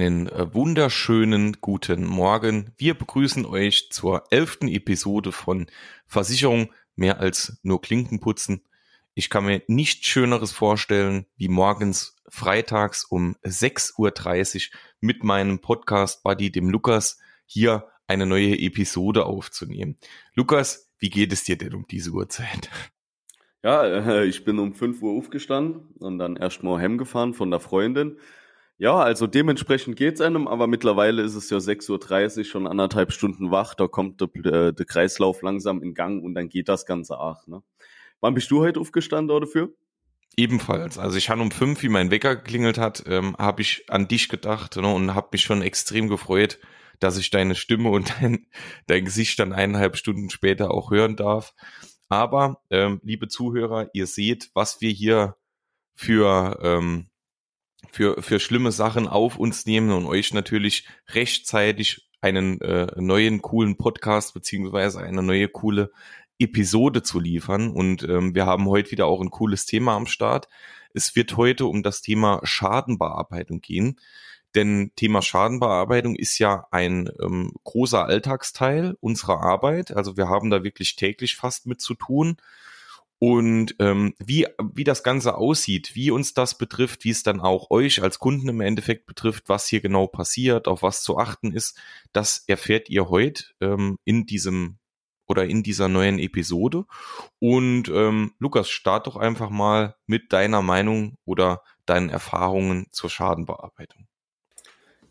Einen äh, wunderschönen guten Morgen. Wir begrüßen euch zur elften Episode von Versicherung mehr als nur Klinken putzen. Ich kann mir nichts Schöneres vorstellen, wie morgens freitags um 6.30 Uhr mit meinem Podcast-Buddy, dem Lukas, hier eine neue Episode aufzunehmen. Lukas, wie geht es dir denn um diese Uhrzeit? Ja, äh, ich bin um 5 Uhr aufgestanden und dann erstmal heimgefahren von der Freundin ja, also dementsprechend geht's einem, aber mittlerweile ist es ja 6.30 Uhr, schon anderthalb Stunden wach, da kommt der, äh, der Kreislauf langsam in Gang und dann geht das Ganze auch. Ne? Wann bist du heute aufgestanden dafür? Ebenfalls. Also ich habe um fünf, wie mein Wecker geklingelt hat, ähm, habe ich an dich gedacht ne, und habe mich schon extrem gefreut, dass ich deine Stimme und dein, dein Gesicht dann eineinhalb Stunden später auch hören darf. Aber, ähm, liebe Zuhörer, ihr seht, was wir hier für ähm, für, für schlimme Sachen auf uns nehmen und euch natürlich rechtzeitig einen äh, neuen coolen Podcast beziehungsweise eine neue coole Episode zu liefern. Und ähm, wir haben heute wieder auch ein cooles Thema am Start. Es wird heute um das Thema Schadenbearbeitung gehen. Denn Thema Schadenbearbeitung ist ja ein ähm, großer Alltagsteil unserer Arbeit. Also wir haben da wirklich täglich fast mit zu tun. Und ähm, wie, wie das Ganze aussieht, wie uns das betrifft, wie es dann auch euch als Kunden im Endeffekt betrifft, was hier genau passiert, auf was zu achten ist, das erfährt ihr heute ähm, in diesem oder in dieser neuen Episode. Und ähm, Lukas, start doch einfach mal mit deiner Meinung oder deinen Erfahrungen zur Schadenbearbeitung.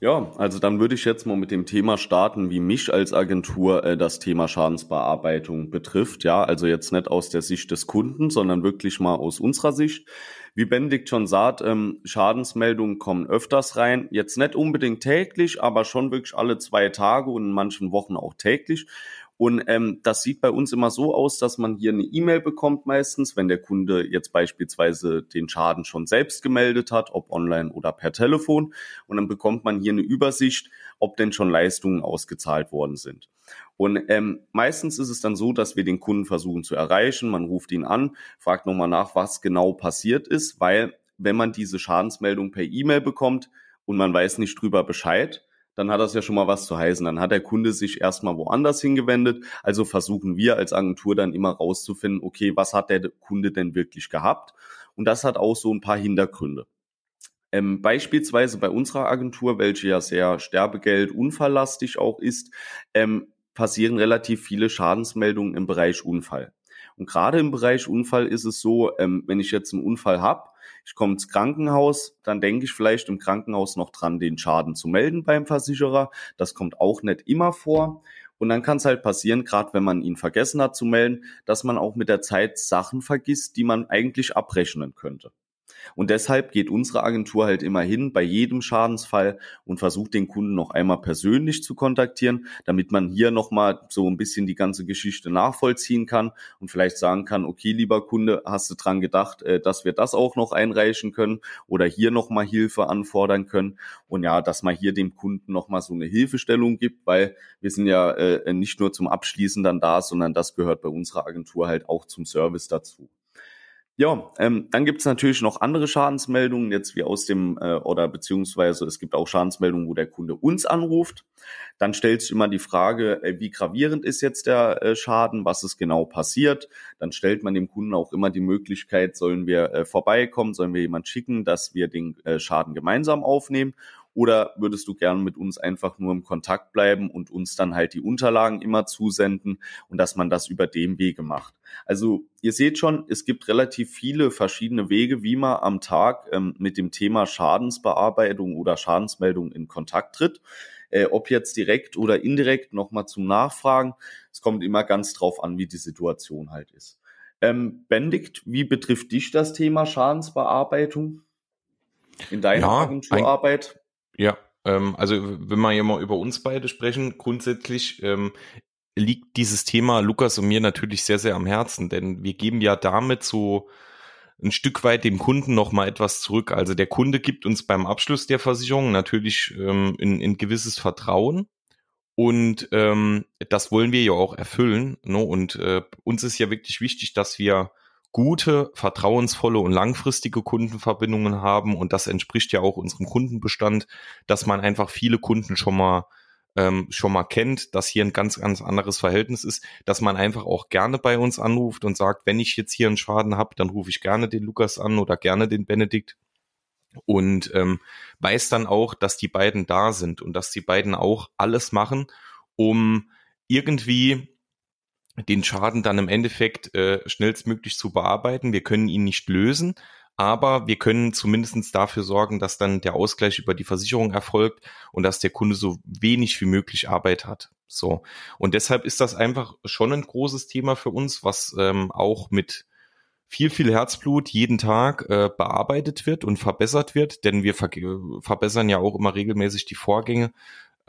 Ja, also dann würde ich jetzt mal mit dem Thema starten, wie mich als Agentur äh, das Thema Schadensbearbeitung betrifft. Ja, also jetzt nicht aus der Sicht des Kunden, sondern wirklich mal aus unserer Sicht. Wie Benedikt schon sagt, ähm, Schadensmeldungen kommen öfters rein. Jetzt nicht unbedingt täglich, aber schon wirklich alle zwei Tage und in manchen Wochen auch täglich. Und ähm, das sieht bei uns immer so aus, dass man hier eine E-Mail bekommt meistens, wenn der Kunde jetzt beispielsweise den Schaden schon selbst gemeldet hat, ob online oder per Telefon. Und dann bekommt man hier eine Übersicht, ob denn schon Leistungen ausgezahlt worden sind. Und ähm, meistens ist es dann so, dass wir den Kunden versuchen zu erreichen. Man ruft ihn an, fragt nochmal nach, was genau passiert ist, weil wenn man diese Schadensmeldung per E-Mail bekommt und man weiß nicht drüber Bescheid, dann hat das ja schon mal was zu heißen. Dann hat der Kunde sich erstmal woanders hingewendet. Also versuchen wir als Agentur dann immer rauszufinden, okay, was hat der Kunde denn wirklich gehabt? Und das hat auch so ein paar Hintergründe. Ähm, beispielsweise bei unserer Agentur, welche ja sehr Sterbegeld unfalllastig auch ist, ähm, passieren relativ viele Schadensmeldungen im Bereich Unfall. Und gerade im Bereich Unfall ist es so, ähm, wenn ich jetzt einen Unfall habe, ich komme ins Krankenhaus, dann denke ich vielleicht im Krankenhaus noch dran, den Schaden zu melden beim Versicherer. Das kommt auch nicht immer vor. Und dann kann es halt passieren, gerade wenn man ihn vergessen hat zu melden, dass man auch mit der Zeit Sachen vergisst, die man eigentlich abrechnen könnte. Und deshalb geht unsere Agentur halt immer hin bei jedem Schadensfall und versucht den Kunden noch einmal persönlich zu kontaktieren, damit man hier nochmal so ein bisschen die ganze Geschichte nachvollziehen kann und vielleicht sagen kann, okay, lieber Kunde, hast du dran gedacht, äh, dass wir das auch noch einreichen können oder hier nochmal Hilfe anfordern können. Und ja, dass man hier dem Kunden nochmal so eine Hilfestellung gibt, weil wir sind ja äh, nicht nur zum Abschließen dann da, sondern das gehört bei unserer Agentur halt auch zum Service dazu. Ja, ähm, dann gibt es natürlich noch andere Schadensmeldungen, jetzt wie aus dem, äh, oder beziehungsweise es gibt auch Schadensmeldungen, wo der Kunde uns anruft. Dann stellt sich immer die Frage, äh, wie gravierend ist jetzt der äh, Schaden, was ist genau passiert. Dann stellt man dem Kunden auch immer die Möglichkeit, sollen wir äh, vorbeikommen, sollen wir jemand schicken, dass wir den äh, Schaden gemeinsam aufnehmen oder würdest du gern mit uns einfach nur im Kontakt bleiben und uns dann halt die Unterlagen immer zusenden und dass man das über dem Wege macht? Also ihr seht schon, es gibt relativ viele verschiedene Wege, wie man am Tag ähm, mit dem Thema Schadensbearbeitung oder Schadensmeldung in Kontakt tritt. Äh, ob jetzt direkt oder indirekt nochmal zum Nachfragen. Es kommt immer ganz drauf an, wie die Situation halt ist. Ähm, Benedikt, wie betrifft dich das Thema Schadensbearbeitung in deiner ja, Agenturarbeit? Ja, ähm, also wenn wir ja mal über uns beide sprechen, grundsätzlich ähm, liegt dieses Thema Lukas und mir natürlich sehr, sehr am Herzen, denn wir geben ja damit so ein Stück weit dem Kunden noch mal etwas zurück. Also der Kunde gibt uns beim Abschluss der Versicherung natürlich ähm, ein, ein gewisses Vertrauen und ähm, das wollen wir ja auch erfüllen. Ne? Und äh, uns ist ja wirklich wichtig, dass wir gute, vertrauensvolle und langfristige Kundenverbindungen haben. Und das entspricht ja auch unserem Kundenbestand, dass man einfach viele Kunden schon mal ähm, schon mal kennt, dass hier ein ganz, ganz anderes Verhältnis ist, dass man einfach auch gerne bei uns anruft und sagt, wenn ich jetzt hier einen Schaden habe, dann rufe ich gerne den Lukas an oder gerne den Benedikt und ähm, weiß dann auch, dass die beiden da sind und dass die beiden auch alles machen, um irgendwie den Schaden dann im Endeffekt äh, schnellstmöglich zu bearbeiten. Wir können ihn nicht lösen, aber wir können zumindestens dafür sorgen, dass dann der Ausgleich über die Versicherung erfolgt und dass der Kunde so wenig wie möglich Arbeit hat. So. Und deshalb ist das einfach schon ein großes Thema für uns, was ähm, auch mit viel, viel Herzblut jeden Tag äh, bearbeitet wird und verbessert wird, denn wir ver verbessern ja auch immer regelmäßig die Vorgänge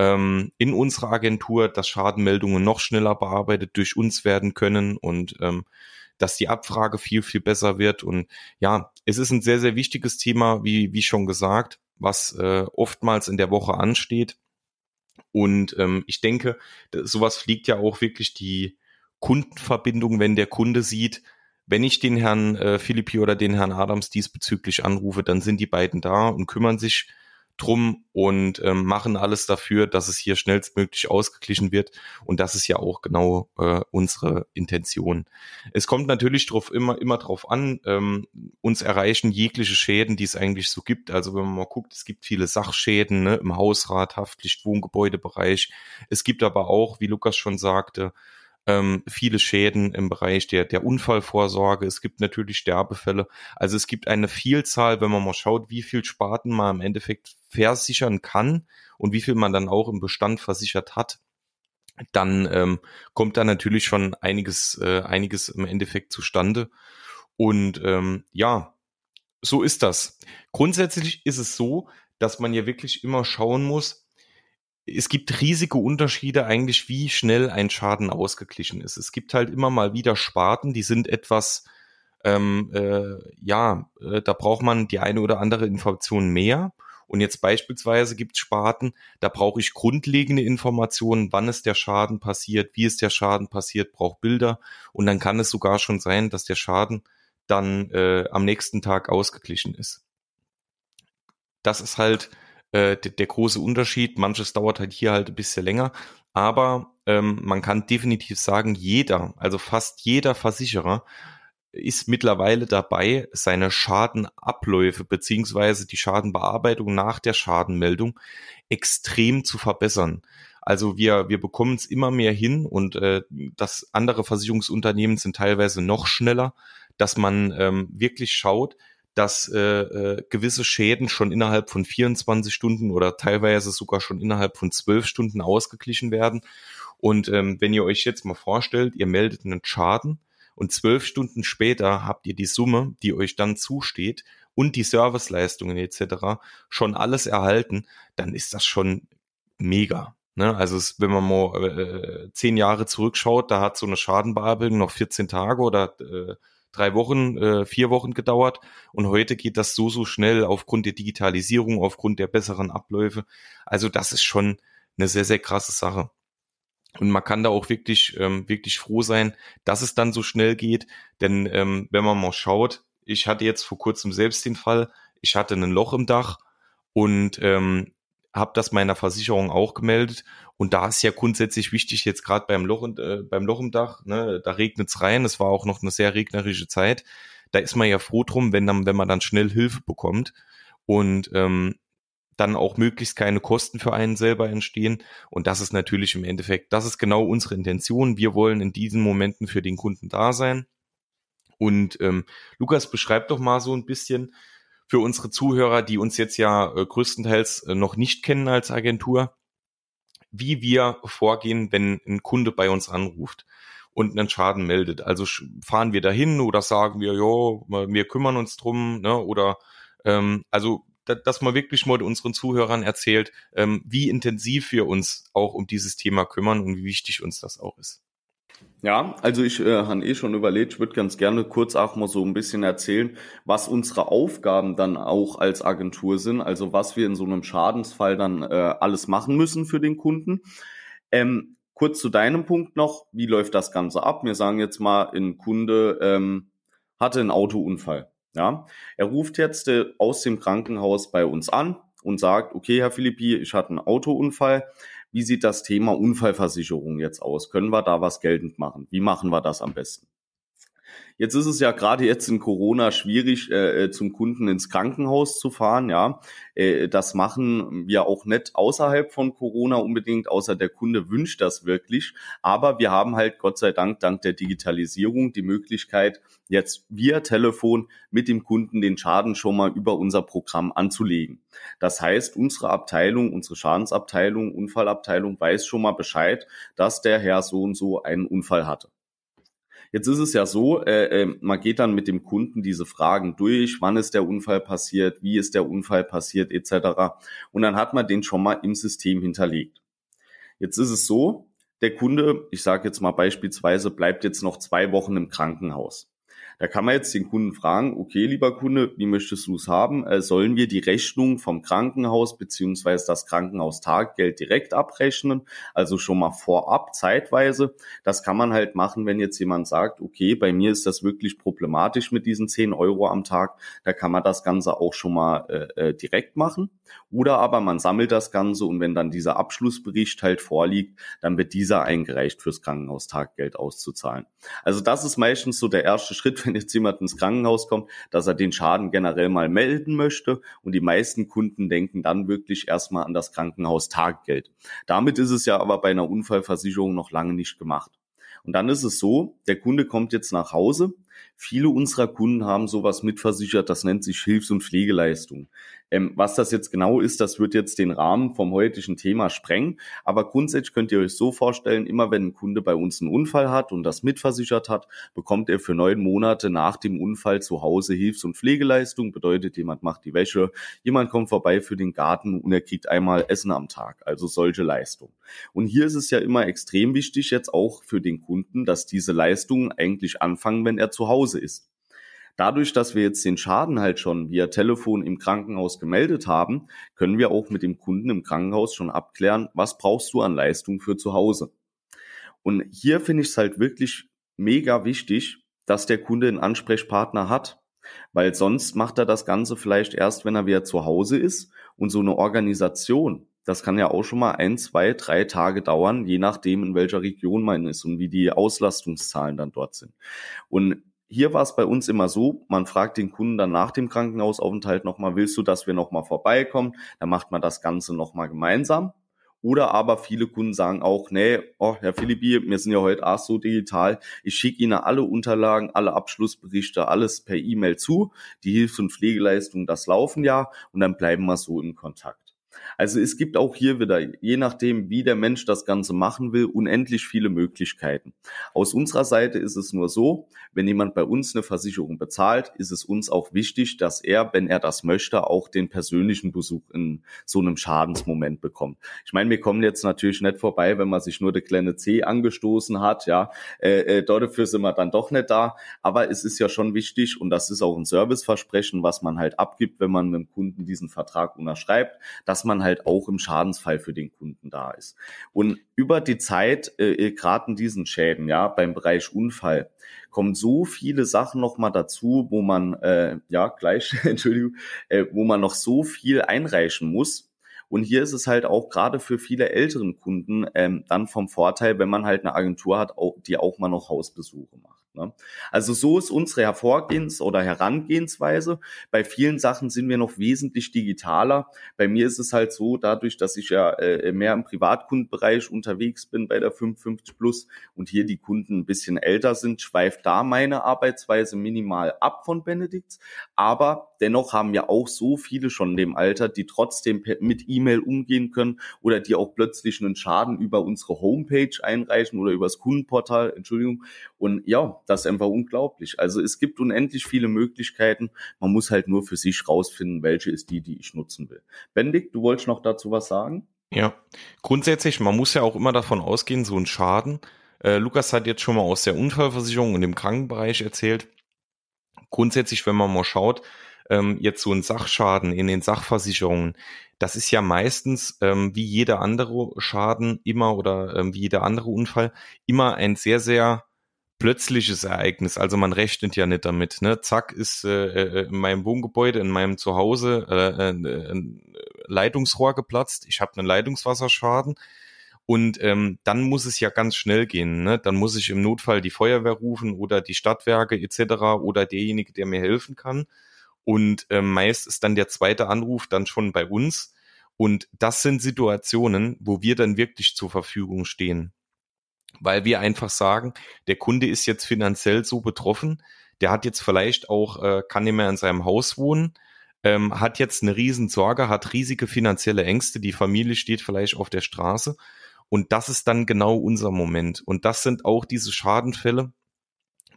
ähm, in unserer Agentur, dass Schadenmeldungen noch schneller bearbeitet durch uns werden können und ähm, dass die Abfrage viel, viel besser wird. Und ja, es ist ein sehr, sehr wichtiges Thema, wie, wie schon gesagt, was äh, oftmals in der Woche ansteht. Und ähm, ich denke, sowas fliegt ja auch wirklich die Kundenverbindung, wenn der Kunde sieht, wenn ich den Herrn äh, Philippi oder den Herrn Adams diesbezüglich anrufe, dann sind die beiden da und kümmern sich drum und ähm, machen alles dafür, dass es hier schnellstmöglich ausgeglichen wird. Und das ist ja auch genau äh, unsere Intention. Es kommt natürlich drauf immer, immer drauf an, ähm, uns erreichen jegliche Schäden, die es eigentlich so gibt. Also wenn man mal guckt, es gibt viele Sachschäden ne, im Hausrat, Haftpflicht, Wohngebäudebereich. Es gibt aber auch, wie Lukas schon sagte, ähm, viele Schäden im Bereich der, der Unfallvorsorge. Es gibt natürlich Sterbefälle. Also es gibt eine Vielzahl, wenn man mal schaut, wie viel Sparten man im Endeffekt versichern kann und wie viel man dann auch im Bestand versichert hat dann ähm, kommt da natürlich schon einiges, äh, einiges im Endeffekt zustande. Und ähm, ja, so ist das. Grundsätzlich ist es so, dass man ja wirklich immer schauen muss, es gibt riesige Unterschiede eigentlich, wie schnell ein Schaden ausgeglichen ist. Es gibt halt immer mal wieder Sparten, die sind etwas, ähm, äh, ja, äh, da braucht man die eine oder andere Information mehr. Und jetzt beispielsweise gibt es Sparten, da brauche ich grundlegende Informationen, wann ist der Schaden passiert, wie ist der Schaden passiert, brauche Bilder. Und dann kann es sogar schon sein, dass der Schaden dann äh, am nächsten Tag ausgeglichen ist. Das ist halt äh, der, der große Unterschied. Manches dauert halt hier halt ein bisschen länger, aber ähm, man kann definitiv sagen, jeder, also fast jeder Versicherer ist mittlerweile dabei, seine Schadenabläufe beziehungsweise die Schadenbearbeitung nach der Schadenmeldung extrem zu verbessern. Also wir, wir bekommen es immer mehr hin und äh, das andere Versicherungsunternehmen sind teilweise noch schneller, dass man ähm, wirklich schaut, dass äh, äh, gewisse Schäden schon innerhalb von 24 Stunden oder teilweise sogar schon innerhalb von 12 Stunden ausgeglichen werden. Und ähm, wenn ihr euch jetzt mal vorstellt, ihr meldet einen Schaden und zwölf Stunden später habt ihr die Summe, die euch dann zusteht und die Serviceleistungen etc. schon alles erhalten, dann ist das schon mega. Ne? Also es, wenn man mal äh, zehn Jahre zurückschaut, da hat so eine Schadenbearbeitung noch 14 Tage oder äh, drei Wochen, äh, vier Wochen gedauert. Und heute geht das so, so schnell aufgrund der Digitalisierung, aufgrund der besseren Abläufe. Also das ist schon eine sehr, sehr krasse Sache. Und man kann da auch wirklich, ähm, wirklich froh sein, dass es dann so schnell geht. Denn ähm, wenn man mal schaut, ich hatte jetzt vor kurzem selbst den Fall, ich hatte ein Loch im Dach und ähm, habe das meiner Versicherung auch gemeldet. Und da ist ja grundsätzlich wichtig, jetzt gerade beim Loch, äh, beim Loch im Dach, ne, da regnet's rein, es war auch noch eine sehr regnerische Zeit. Da ist man ja froh drum, wenn, dann, wenn man dann schnell Hilfe bekommt und ähm, dann auch möglichst keine Kosten für einen selber entstehen. Und das ist natürlich im Endeffekt, das ist genau unsere Intention. Wir wollen in diesen Momenten für den Kunden da sein. Und ähm, Lukas, beschreib doch mal so ein bisschen, für unsere Zuhörer, die uns jetzt ja äh, größtenteils äh, noch nicht kennen als Agentur, wie wir vorgehen, wenn ein Kunde bei uns anruft und einen Schaden meldet. Also fahren wir dahin oder sagen wir, ja, wir kümmern uns drum, ne? Oder ähm, also dass man wirklich mal unseren Zuhörern erzählt, ähm, wie intensiv wir uns auch um dieses Thema kümmern und wie wichtig uns das auch ist. Ja, also ich äh, habe eh schon überlegt, ich würde ganz gerne kurz auch mal so ein bisschen erzählen, was unsere Aufgaben dann auch als Agentur sind, also was wir in so einem Schadensfall dann äh, alles machen müssen für den Kunden. Ähm, kurz zu deinem Punkt noch, wie läuft das Ganze ab? Wir sagen jetzt mal, ein Kunde ähm, hatte einen Autounfall. Ja, er ruft jetzt äh, aus dem Krankenhaus bei uns an und sagt, okay, Herr Philippi, ich hatte einen Autounfall. Wie sieht das Thema Unfallversicherung jetzt aus? Können wir da was geltend machen? Wie machen wir das am besten? Jetzt ist es ja gerade jetzt in Corona schwierig, äh, äh, zum Kunden ins Krankenhaus zu fahren. Ja, äh, das machen wir auch nicht außerhalb von Corona unbedingt, außer der Kunde wünscht das wirklich. Aber wir haben halt Gott sei Dank dank der Digitalisierung die Möglichkeit, jetzt via Telefon mit dem Kunden den Schaden schon mal über unser Programm anzulegen. Das heißt, unsere Abteilung, unsere Schadensabteilung, Unfallabteilung weiß schon mal Bescheid, dass der Herr so und so einen Unfall hatte. Jetzt ist es ja so, äh, äh, man geht dann mit dem Kunden diese Fragen durch, wann ist der Unfall passiert, wie ist der Unfall passiert, etc. Und dann hat man den schon mal im System hinterlegt. Jetzt ist es so, der Kunde, ich sage jetzt mal beispielsweise, bleibt jetzt noch zwei Wochen im Krankenhaus. Da kann man jetzt den Kunden fragen, okay, lieber Kunde, wie möchtest du es haben? Äh, sollen wir die Rechnung vom Krankenhaus beziehungsweise das Krankenhaustaggeld direkt abrechnen? Also schon mal vorab, zeitweise. Das kann man halt machen, wenn jetzt jemand sagt, okay, bei mir ist das wirklich problematisch mit diesen 10 Euro am Tag. Da kann man das Ganze auch schon mal äh, äh, direkt machen. Oder aber man sammelt das Ganze und wenn dann dieser Abschlussbericht halt vorliegt, dann wird dieser eingereicht fürs Krankenhaustaggeld auszuzahlen. Also das ist meistens so der erste Schritt, wenn jetzt jemand ins Krankenhaus kommt, dass er den Schaden generell mal melden möchte. Und die meisten Kunden denken dann wirklich erstmal an das Krankenhaustaggeld. Damit ist es ja aber bei einer Unfallversicherung noch lange nicht gemacht. Und dann ist es so, der Kunde kommt jetzt nach Hause. Viele unserer Kunden haben sowas mitversichert, das nennt sich Hilfs- und Pflegeleistung. Ähm, was das jetzt genau ist, das wird jetzt den Rahmen vom heutigen Thema sprengen. Aber grundsätzlich könnt ihr euch so vorstellen, immer wenn ein Kunde bei uns einen Unfall hat und das mitversichert hat, bekommt er für neun Monate nach dem Unfall zu Hause Hilfs- und Pflegeleistung. Bedeutet, jemand macht die Wäsche, jemand kommt vorbei für den Garten und er kriegt einmal Essen am Tag. Also solche Leistungen. Und hier ist es ja immer extrem wichtig, jetzt auch für den Kunden, dass diese Leistungen eigentlich anfangen, wenn er zu Hause ist. Dadurch, dass wir jetzt den Schaden halt schon via Telefon im Krankenhaus gemeldet haben, können wir auch mit dem Kunden im Krankenhaus schon abklären, was brauchst du an Leistung für zu Hause. Und hier finde ich es halt wirklich mega wichtig, dass der Kunde einen Ansprechpartner hat, weil sonst macht er das Ganze vielleicht erst, wenn er wieder zu Hause ist und so eine Organisation, das kann ja auch schon mal ein, zwei, drei Tage dauern, je nachdem, in welcher Region man ist und wie die Auslastungszahlen dann dort sind. Und hier war es bei uns immer so, man fragt den Kunden dann nach dem Krankenhausaufenthalt nochmal, willst du, dass wir nochmal vorbeikommen? Dann macht man das Ganze nochmal gemeinsam. Oder aber viele Kunden sagen auch, nee, oh, Herr Philippi, wir sind ja heute auch so digital, ich schicke Ihnen alle Unterlagen, alle Abschlussberichte, alles per E-Mail zu. Die Hilfs- und Pflegeleistungen, das laufen ja und dann bleiben wir so in Kontakt. Also es gibt auch hier wieder, je nachdem, wie der Mensch das Ganze machen will, unendlich viele Möglichkeiten. Aus unserer Seite ist es nur so, wenn jemand bei uns eine Versicherung bezahlt, ist es uns auch wichtig, dass er, wenn er das möchte, auch den persönlichen Besuch in so einem Schadensmoment bekommt. Ich meine, wir kommen jetzt natürlich nicht vorbei, wenn man sich nur der kleine C angestoßen hat, ja, äh, äh, dafür sind wir dann doch nicht da, aber es ist ja schon wichtig und das ist auch ein Serviceversprechen, was man halt abgibt, wenn man mit dem Kunden diesen Vertrag unterschreibt, dass man man halt auch im Schadensfall für den Kunden da ist. Und über die Zeit, äh, äh gerade in diesen Schäden, ja, beim Bereich Unfall, kommen so viele Sachen noch mal dazu, wo man, äh, ja, gleich, Entschuldigung, äh, wo man noch so viel einreichen muss. Und hier ist es halt auch gerade für viele älteren Kunden ähm, dann vom Vorteil, wenn man halt eine Agentur hat, die auch mal noch Hausbesuche macht. Ne? Also so ist unsere Hervorgehens- oder Herangehensweise. Bei vielen Sachen sind wir noch wesentlich digitaler. Bei mir ist es halt so, dadurch, dass ich ja äh, mehr im Privatkundenbereich unterwegs bin bei der 55 Plus und hier die Kunden ein bisschen älter sind, schweift da meine Arbeitsweise minimal ab von Benedikts. Aber dennoch haben wir auch so viele schon in dem Alter, die trotzdem mit E-Mail umgehen können oder die auch plötzlich einen Schaden über unsere Homepage einreichen oder übers Kundenportal, Entschuldigung. Und ja, das ist einfach unglaublich. Also es gibt unendlich viele Möglichkeiten. Man muss halt nur für sich rausfinden, welche ist die, die ich nutzen will. Bendik, du wolltest noch dazu was sagen? Ja, grundsätzlich, man muss ja auch immer davon ausgehen, so ein Schaden. Äh, Lukas hat jetzt schon mal aus der Unfallversicherung und dem Krankenbereich erzählt. Grundsätzlich, wenn man mal schaut, ähm, jetzt so ein Sachschaden in den Sachversicherungen, das ist ja meistens ähm, wie jeder andere Schaden immer oder ähm, wie jeder andere Unfall immer ein sehr, sehr plötzliches Ereignis. Also man rechnet ja nicht damit. Ne? Zack ist äh, äh in meinem Wohngebäude, in meinem Zuhause äh, äh, ein Leitungsrohr geplatzt. Ich habe einen Leitungswasserschaden. Und ähm, dann muss es ja ganz schnell gehen. Ne? Dann muss ich im Notfall die Feuerwehr rufen oder die Stadtwerke etc. oder derjenige, der mir helfen kann. Und ähm, meist ist dann der zweite Anruf dann schon bei uns. Und das sind Situationen, wo wir dann wirklich zur Verfügung stehen. Weil wir einfach sagen, der Kunde ist jetzt finanziell so betroffen, der hat jetzt vielleicht auch, äh, kann nicht mehr in seinem Haus wohnen, ähm, hat jetzt eine Riesensorge, hat riesige finanzielle Ängste, die Familie steht vielleicht auf der Straße. Und das ist dann genau unser Moment. Und das sind auch diese Schadenfälle,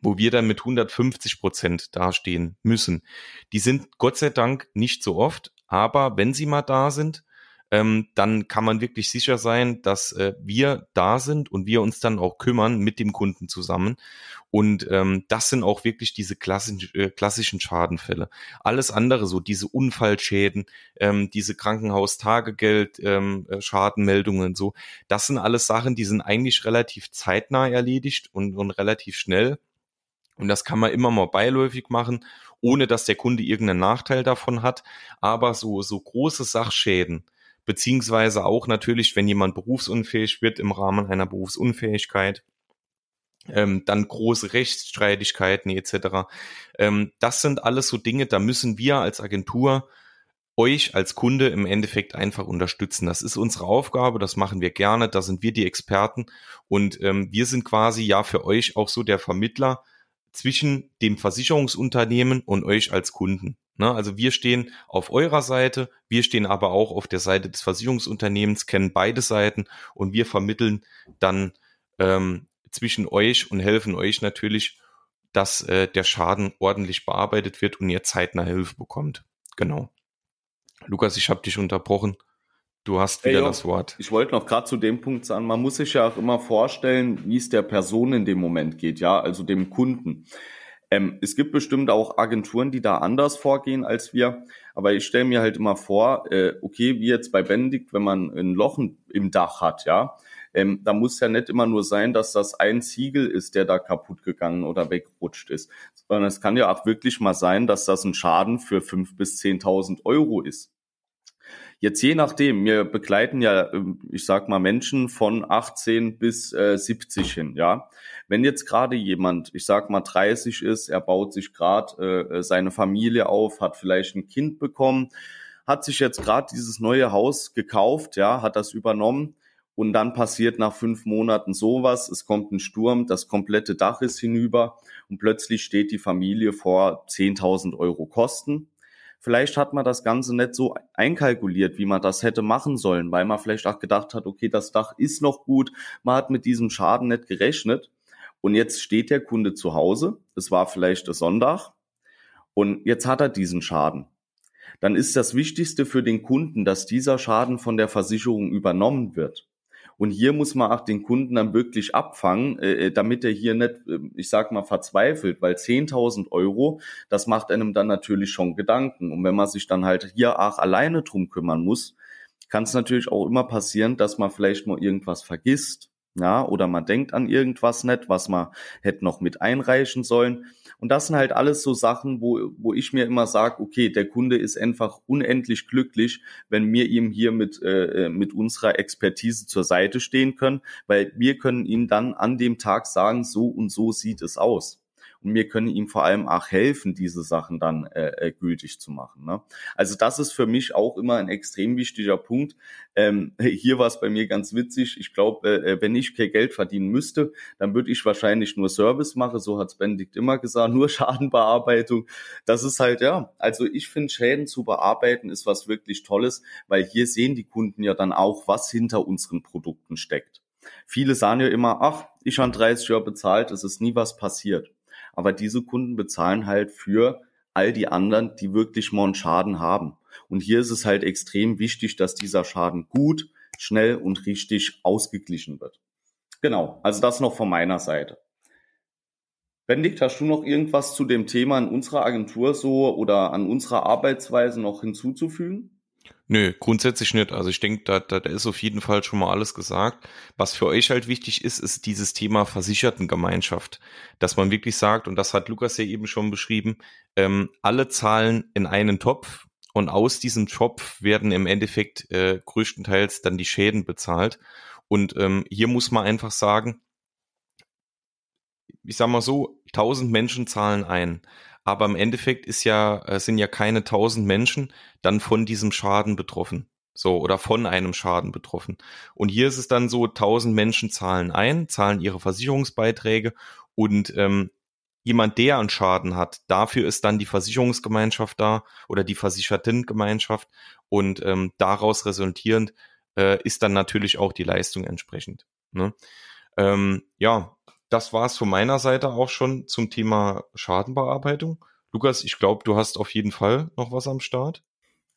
wo wir dann mit 150 Prozent dastehen müssen. Die sind Gott sei Dank nicht so oft, aber wenn sie mal da sind, ähm, dann kann man wirklich sicher sein, dass äh, wir da sind und wir uns dann auch kümmern mit dem Kunden zusammen. Und ähm, das sind auch wirklich diese klassischen, äh, klassischen Schadenfälle. Alles andere, so diese Unfallschäden, ähm, diese Krankenhaustagegeld, ähm, äh, Schadenmeldungen, so, das sind alles Sachen, die sind eigentlich relativ zeitnah erledigt und, und relativ schnell. Und das kann man immer mal beiläufig machen, ohne dass der Kunde irgendeinen Nachteil davon hat. Aber so, so große Sachschäden, beziehungsweise auch natürlich, wenn jemand berufsunfähig wird im Rahmen einer Berufsunfähigkeit, ähm, dann große Rechtsstreitigkeiten etc. Ähm, das sind alles so Dinge, da müssen wir als Agentur euch als Kunde im Endeffekt einfach unterstützen. Das ist unsere Aufgabe, das machen wir gerne, da sind wir die Experten und ähm, wir sind quasi ja für euch auch so der Vermittler zwischen dem Versicherungsunternehmen und euch als Kunden. Ne? Also wir stehen auf eurer Seite, wir stehen aber auch auf der Seite des Versicherungsunternehmens, kennen beide Seiten und wir vermitteln dann ähm, zwischen euch und helfen euch natürlich, dass äh, der Schaden ordentlich bearbeitet wird und ihr zeitnah Hilfe bekommt. Genau. Lukas, ich habe dich unterbrochen. Du hast wieder hey, das Wort. Ich wollte noch gerade zu dem Punkt sagen, man muss sich ja auch immer vorstellen, wie es der Person in dem Moment geht, ja, also dem Kunden. Ähm, es gibt bestimmt auch Agenturen, die da anders vorgehen als wir. Aber ich stelle mir halt immer vor, äh, okay, wie jetzt bei Benedikt, wenn man ein Loch im Dach hat, ja, ähm, da muss ja nicht immer nur sein, dass das ein Ziegel ist, der da kaputt gegangen oder wegrutscht ist, sondern es kann ja auch wirklich mal sein, dass das ein Schaden für fünf bis zehntausend Euro ist. Jetzt je nachdem, wir begleiten ja, ähm, ich sag mal, Menschen von 18 bis äh, 70 hin, ja. Wenn jetzt gerade jemand, ich sag mal 30 ist, er baut sich gerade äh, seine Familie auf, hat vielleicht ein Kind bekommen, hat sich jetzt gerade dieses neue Haus gekauft, ja, hat das übernommen und dann passiert nach fünf Monaten sowas, es kommt ein Sturm, das komplette Dach ist hinüber und plötzlich steht die Familie vor 10.000 Euro Kosten Vielleicht hat man das Ganze nicht so einkalkuliert, wie man das hätte machen sollen, weil man vielleicht auch gedacht hat, okay, das Dach ist noch gut, man hat mit diesem Schaden nicht gerechnet. Und jetzt steht der Kunde zu Hause, es war vielleicht Sonntag, und jetzt hat er diesen Schaden. Dann ist das Wichtigste für den Kunden, dass dieser Schaden von der Versicherung übernommen wird. Und hier muss man auch den Kunden dann wirklich abfangen, äh, äh damit er hier nicht, äh, ich sag mal, verzweifelt, weil 10.000 Euro, das macht einem dann natürlich schon Gedanken. Und wenn man sich dann halt hier auch alleine drum kümmern muss, kann es natürlich auch immer passieren, dass man vielleicht mal irgendwas vergisst ja, oder man denkt an irgendwas nicht, was man hätte noch mit einreichen sollen. Und das sind halt alles so Sachen, wo, wo ich mir immer sage, okay, der Kunde ist einfach unendlich glücklich, wenn wir ihm hier mit, äh, mit unserer Expertise zur Seite stehen können, weil wir können ihm dann an dem Tag sagen, so und so sieht es aus und wir können ihm vor allem auch helfen, diese Sachen dann äh, äh, gültig zu machen. Ne? Also das ist für mich auch immer ein extrem wichtiger Punkt. Ähm, hier war es bei mir ganz witzig. Ich glaube, äh, äh, wenn ich kein Geld verdienen müsste, dann würde ich wahrscheinlich nur Service machen. So hat Benedikt immer gesagt, nur Schadenbearbeitung. Das ist halt, ja, also ich finde Schäden zu bearbeiten ist was wirklich Tolles, weil hier sehen die Kunden ja dann auch, was hinter unseren Produkten steckt. Viele sagen ja immer, ach, ich habe 30 Jahre bezahlt, es ist nie was passiert. Aber diese Kunden bezahlen halt für all die anderen, die wirklich mal einen Schaden haben. Und hier ist es halt extrem wichtig, dass dieser Schaden gut, schnell und richtig ausgeglichen wird. Genau, also das noch von meiner Seite. Benedikt, hast du noch irgendwas zu dem Thema in unserer Agentur so oder an unserer Arbeitsweise noch hinzuzufügen? Nö, grundsätzlich nicht. Also ich denke, da, da, da ist auf jeden Fall schon mal alles gesagt. Was für euch halt wichtig ist, ist dieses Thema Versichertengemeinschaft. Dass man wirklich sagt, und das hat Lukas ja eben schon beschrieben, ähm, alle zahlen in einen Topf und aus diesem Topf werden im Endeffekt äh, größtenteils dann die Schäden bezahlt. Und ähm, hier muss man einfach sagen, ich sag mal so, tausend Menschen zahlen ein. Aber im Endeffekt ist ja, äh, sind ja keine tausend Menschen dann von diesem Schaden betroffen. So, oder von einem Schaden betroffen. Und hier ist es dann so, tausend Menschen zahlen ein, zahlen ihre Versicherungsbeiträge und ähm, jemand, der einen Schaden hat, dafür ist dann die Versicherungsgemeinschaft da oder die Versichertengemeinschaft und ähm, daraus resultierend äh, ist dann natürlich auch die Leistung entsprechend. Ne? Ähm, ja, das war es von meiner Seite auch schon zum Thema Schadenbearbeitung. Lukas, ich glaube, du hast auf jeden Fall noch was am Start.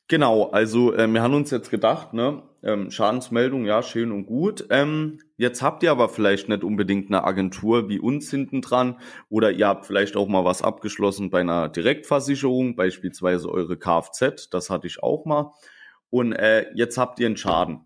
Genau, also äh, wir haben uns jetzt gedacht, ne, ähm, Schadensmeldung, ja, schön und gut. Ähm, jetzt habt ihr aber vielleicht nicht unbedingt eine Agentur wie uns hinten dran oder ihr habt vielleicht auch mal was abgeschlossen bei einer Direktversicherung, beispielsweise eure Kfz, das hatte ich auch mal. Und äh, jetzt habt ihr einen Schaden.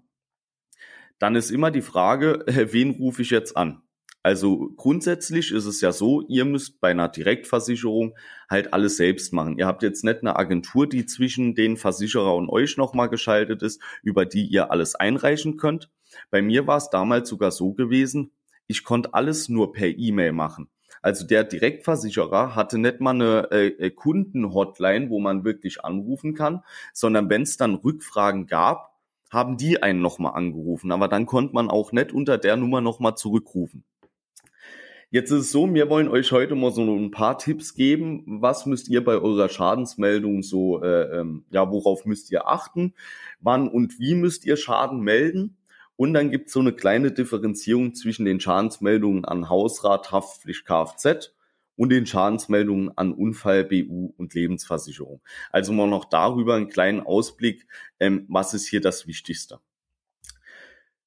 Dann ist immer die Frage, äh, wen rufe ich jetzt an? Also grundsätzlich ist es ja so, ihr müsst bei einer Direktversicherung halt alles selbst machen. Ihr habt jetzt nicht eine Agentur, die zwischen den Versicherer und euch nochmal geschaltet ist, über die ihr alles einreichen könnt. Bei mir war es damals sogar so gewesen, ich konnte alles nur per E-Mail machen. Also der Direktversicherer hatte nicht mal eine äh, äh Kundenhotline, wo man wirklich anrufen kann, sondern wenn es dann Rückfragen gab, haben die einen nochmal angerufen. Aber dann konnte man auch nicht unter der Nummer nochmal zurückrufen. Jetzt ist es so, wir wollen euch heute mal so ein paar Tipps geben. Was müsst ihr bei eurer Schadensmeldung so, äh, ähm, ja, worauf müsst ihr achten? Wann und wie müsst ihr Schaden melden? Und dann gibt es so eine kleine Differenzierung zwischen den Schadensmeldungen an Hausrat, Haftpflicht, Kfz und den Schadensmeldungen an Unfall, BU und Lebensversicherung. Also mal noch darüber einen kleinen Ausblick, ähm, was ist hier das Wichtigste.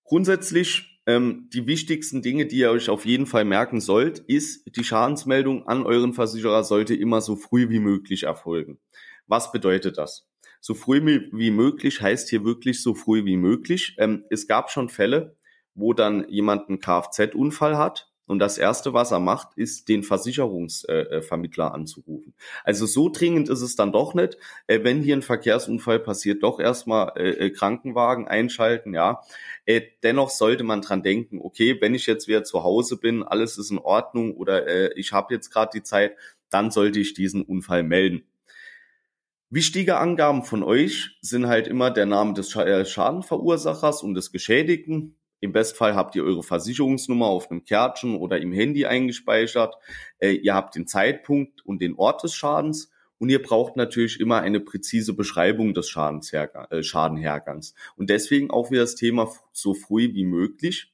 Grundsätzlich ähm, die wichtigsten Dinge, die ihr euch auf jeden Fall merken sollt, ist, die Schadensmeldung an euren Versicherer sollte immer so früh wie möglich erfolgen. Was bedeutet das? So früh wie möglich heißt hier wirklich so früh wie möglich. Ähm, es gab schon Fälle, wo dann jemand einen Kfz-Unfall hat und das Erste, was er macht, ist, den Versicherungsvermittler äh, anzurufen. Also so dringend ist es dann doch nicht. Äh, wenn hier ein Verkehrsunfall passiert, doch erstmal äh, Krankenwagen einschalten, ja. dennoch sollte man dran denken, okay, wenn ich jetzt wieder zu Hause bin, alles ist in Ordnung oder ich habe jetzt gerade die Zeit, dann sollte ich diesen Unfall melden. Wichtige Angaben von euch sind halt immer der Name des Schadenverursachers und des Geschädigten, im Bestfall habt ihr eure Versicherungsnummer auf einem Kärtchen oder im Handy eingespeichert. Äh, ihr habt den Zeitpunkt und den Ort des Schadens. Und ihr braucht natürlich immer eine präzise Beschreibung des Schadenshergang, äh, Schadenhergangs. Und deswegen auch wieder das Thema so früh wie möglich.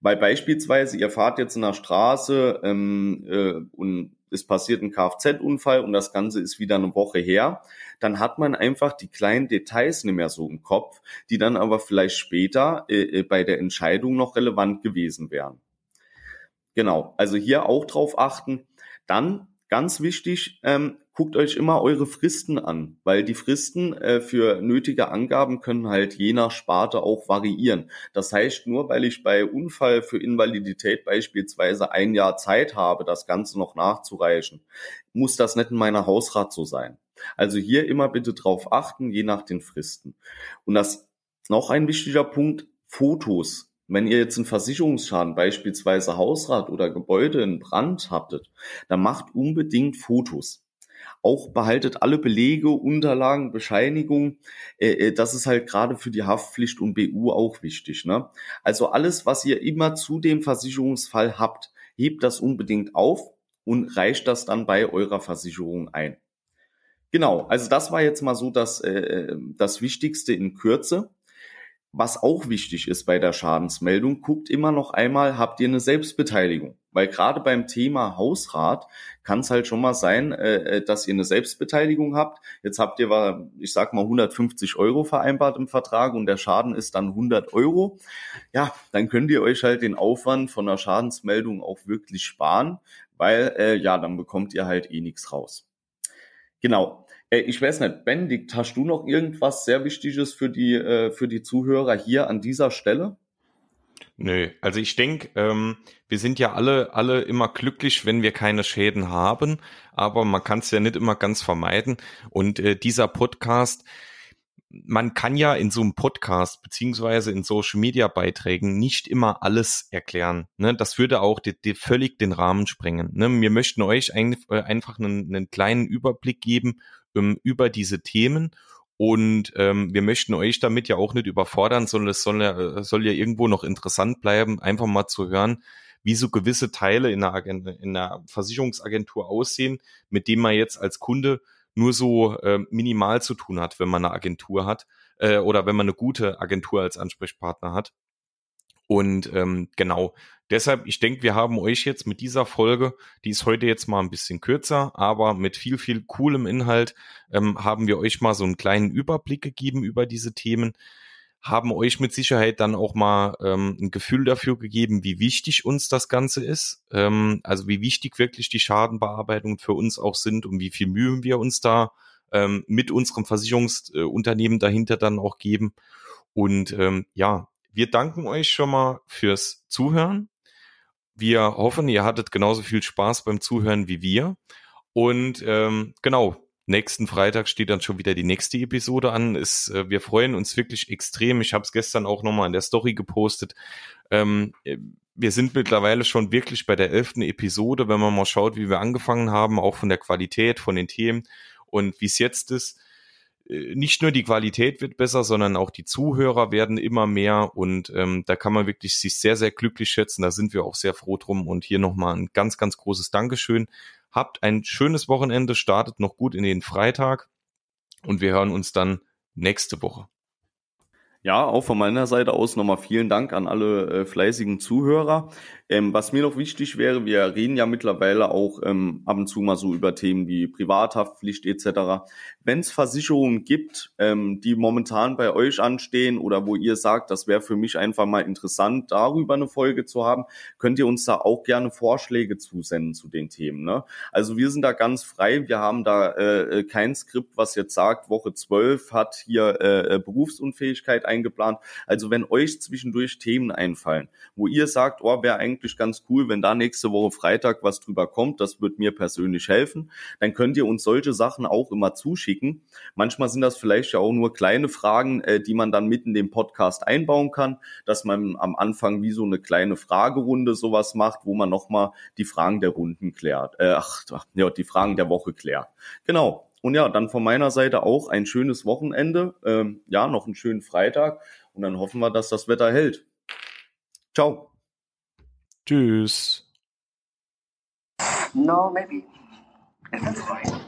Weil beispielsweise ihr fahrt jetzt in der Straße ähm, äh, und es passiert ein Kfz-Unfall und das Ganze ist wieder eine Woche her, dann hat man einfach die kleinen Details nicht mehr so im Kopf, die dann aber vielleicht später äh, äh, bei der Entscheidung noch relevant gewesen wären. Genau, also hier auch drauf achten. Dann ganz wichtig, ähm, guckt euch immer eure Fristen an, weil die Fristen äh, für nötige Angaben können halt je nach Sparte auch variieren. Das heißt, nur weil ich bei Unfall für Invalidität beispielsweise ein Jahr Zeit habe, das Ganze noch nachzureichen, muss das nicht in meiner Hausrat so sein. Also hier immer bitte drauf achten, je nach den Fristen. Und das noch ein wichtiger Punkt, Fotos wenn ihr jetzt einen Versicherungsschaden, beispielsweise Hausrat oder Gebäude in Brand hattet, dann macht unbedingt Fotos. Auch behaltet alle Belege, Unterlagen, Bescheinigungen. Äh, äh, das ist halt gerade für die Haftpflicht und BU auch wichtig. Ne? Also alles, was ihr immer zu dem Versicherungsfall habt, hebt das unbedingt auf und reicht das dann bei eurer Versicherung ein. Genau, also das war jetzt mal so das, äh, äh das Wichtigste in Kürze. Was auch wichtig ist bei der Schadensmeldung, guckt immer noch einmal, habt ihr eine Selbstbeteiligung? Weil gerade beim Thema Hausrat kann es halt schon mal sein, äh, äh, dass ihr eine Selbstbeteiligung habt. Jetzt habt ihr, ich sag mal, 150 Euro vereinbart im Vertrag und der Schaden ist dann 100 Euro. Ja, dann könnt ihr euch halt den Aufwand von der Schadensmeldung auch wirklich sparen, weil äh, ja, dann bekommt ihr halt eh nichts raus. Genau. Äh, ich weiß nicht, Benedikt, hast du noch irgendwas sehr Wichtiges für die, äh, für die Zuhörer hier an dieser Stelle? Nö, also ich denke, ähm, wir sind ja alle, alle immer glücklich, wenn wir keine Schäden haben, aber man kann es ja nicht immer ganz vermeiden. Und äh, dieser Podcast, man kann ja in so einem Podcast beziehungsweise in Social Media Beiträgen nicht immer alles erklären. Ne? Das würde auch die, die völlig den Rahmen sprengen. Ne? Wir möchten euch ein, äh, einfach einen, einen kleinen Überblick geben um, ähm, über diese Themen und ähm, wir möchten euch damit ja auch nicht überfordern, sondern es soll ja, äh, soll ja irgendwo noch interessant bleiben, einfach mal zu hören, wie so gewisse Teile in einer, in einer Versicherungsagentur aussehen, mit dem man jetzt als Kunde nur so äh, minimal zu tun hat, wenn man eine Agentur hat äh, oder wenn man eine gute Agentur als Ansprechpartner hat. Und ähm, genau, deshalb, ich denke, wir haben euch jetzt mit dieser Folge, die ist heute jetzt mal ein bisschen kürzer, aber mit viel, viel coolem Inhalt, ähm, haben wir euch mal so einen kleinen Überblick gegeben über diese Themen haben euch mit Sicherheit dann auch mal ähm, ein Gefühl dafür gegeben, wie wichtig uns das Ganze ist. Ähm, also wie wichtig wirklich die Schadenbearbeitung für uns auch sind und wie viel Mühe wir uns da ähm, mit unserem Versicherungsunternehmen dahinter dann auch geben. Und ähm, ja, wir danken euch schon mal fürs Zuhören. Wir hoffen, ihr hattet genauso viel Spaß beim Zuhören wie wir. Und ähm, genau, nächsten Freitag steht dann schon wieder die nächste Episode an. Ist, äh, wir freuen uns wirklich extrem. Ich habe es gestern auch nochmal in der Story gepostet. Ähm, wir sind mittlerweile schon wirklich bei der elften Episode, wenn man mal schaut, wie wir angefangen haben, auch von der Qualität, von den Themen und wie es jetzt ist. Äh, nicht nur die Qualität wird besser, sondern auch die Zuhörer werden immer mehr und ähm, da kann man wirklich sich sehr, sehr glücklich schätzen. Da sind wir auch sehr froh drum und hier nochmal ein ganz, ganz großes Dankeschön Habt ein schönes Wochenende, startet noch gut in den Freitag und wir hören uns dann nächste Woche. Ja, auch von meiner Seite aus nochmal vielen Dank an alle äh, fleißigen Zuhörer. Ähm, was mir noch wichtig wäre, wir reden ja mittlerweile auch ähm, ab und zu mal so über Themen wie Privathaftpflicht etc. Wenn es Versicherungen gibt, ähm, die momentan bei euch anstehen oder wo ihr sagt, das wäre für mich einfach mal interessant, darüber eine Folge zu haben, könnt ihr uns da auch gerne Vorschläge zusenden zu den Themen. Ne? Also wir sind da ganz frei, wir haben da äh, äh kein Skript, was jetzt sagt, Woche 12 hat hier äh, äh, Berufsunfähigkeit eingeplant. Also wenn euch zwischendurch Themen einfallen, wo ihr sagt, oh, wäre eigentlich eigentlich ganz cool, wenn da nächste Woche Freitag was drüber kommt. Das wird mir persönlich helfen. Dann könnt ihr uns solche Sachen auch immer zuschicken. Manchmal sind das vielleicht ja auch nur kleine Fragen, äh, die man dann mitten in den Podcast einbauen kann, dass man am Anfang wie so eine kleine Fragerunde sowas macht, wo man nochmal die Fragen der Runden klärt. Äh, ach, ja, die Fragen der Woche klärt. Genau. Und ja, dann von meiner Seite auch ein schönes Wochenende. Ähm, ja, noch einen schönen Freitag. Und dann hoffen wir, dass das Wetter hält. Ciao. Tschüss. No, maybe. That's fine.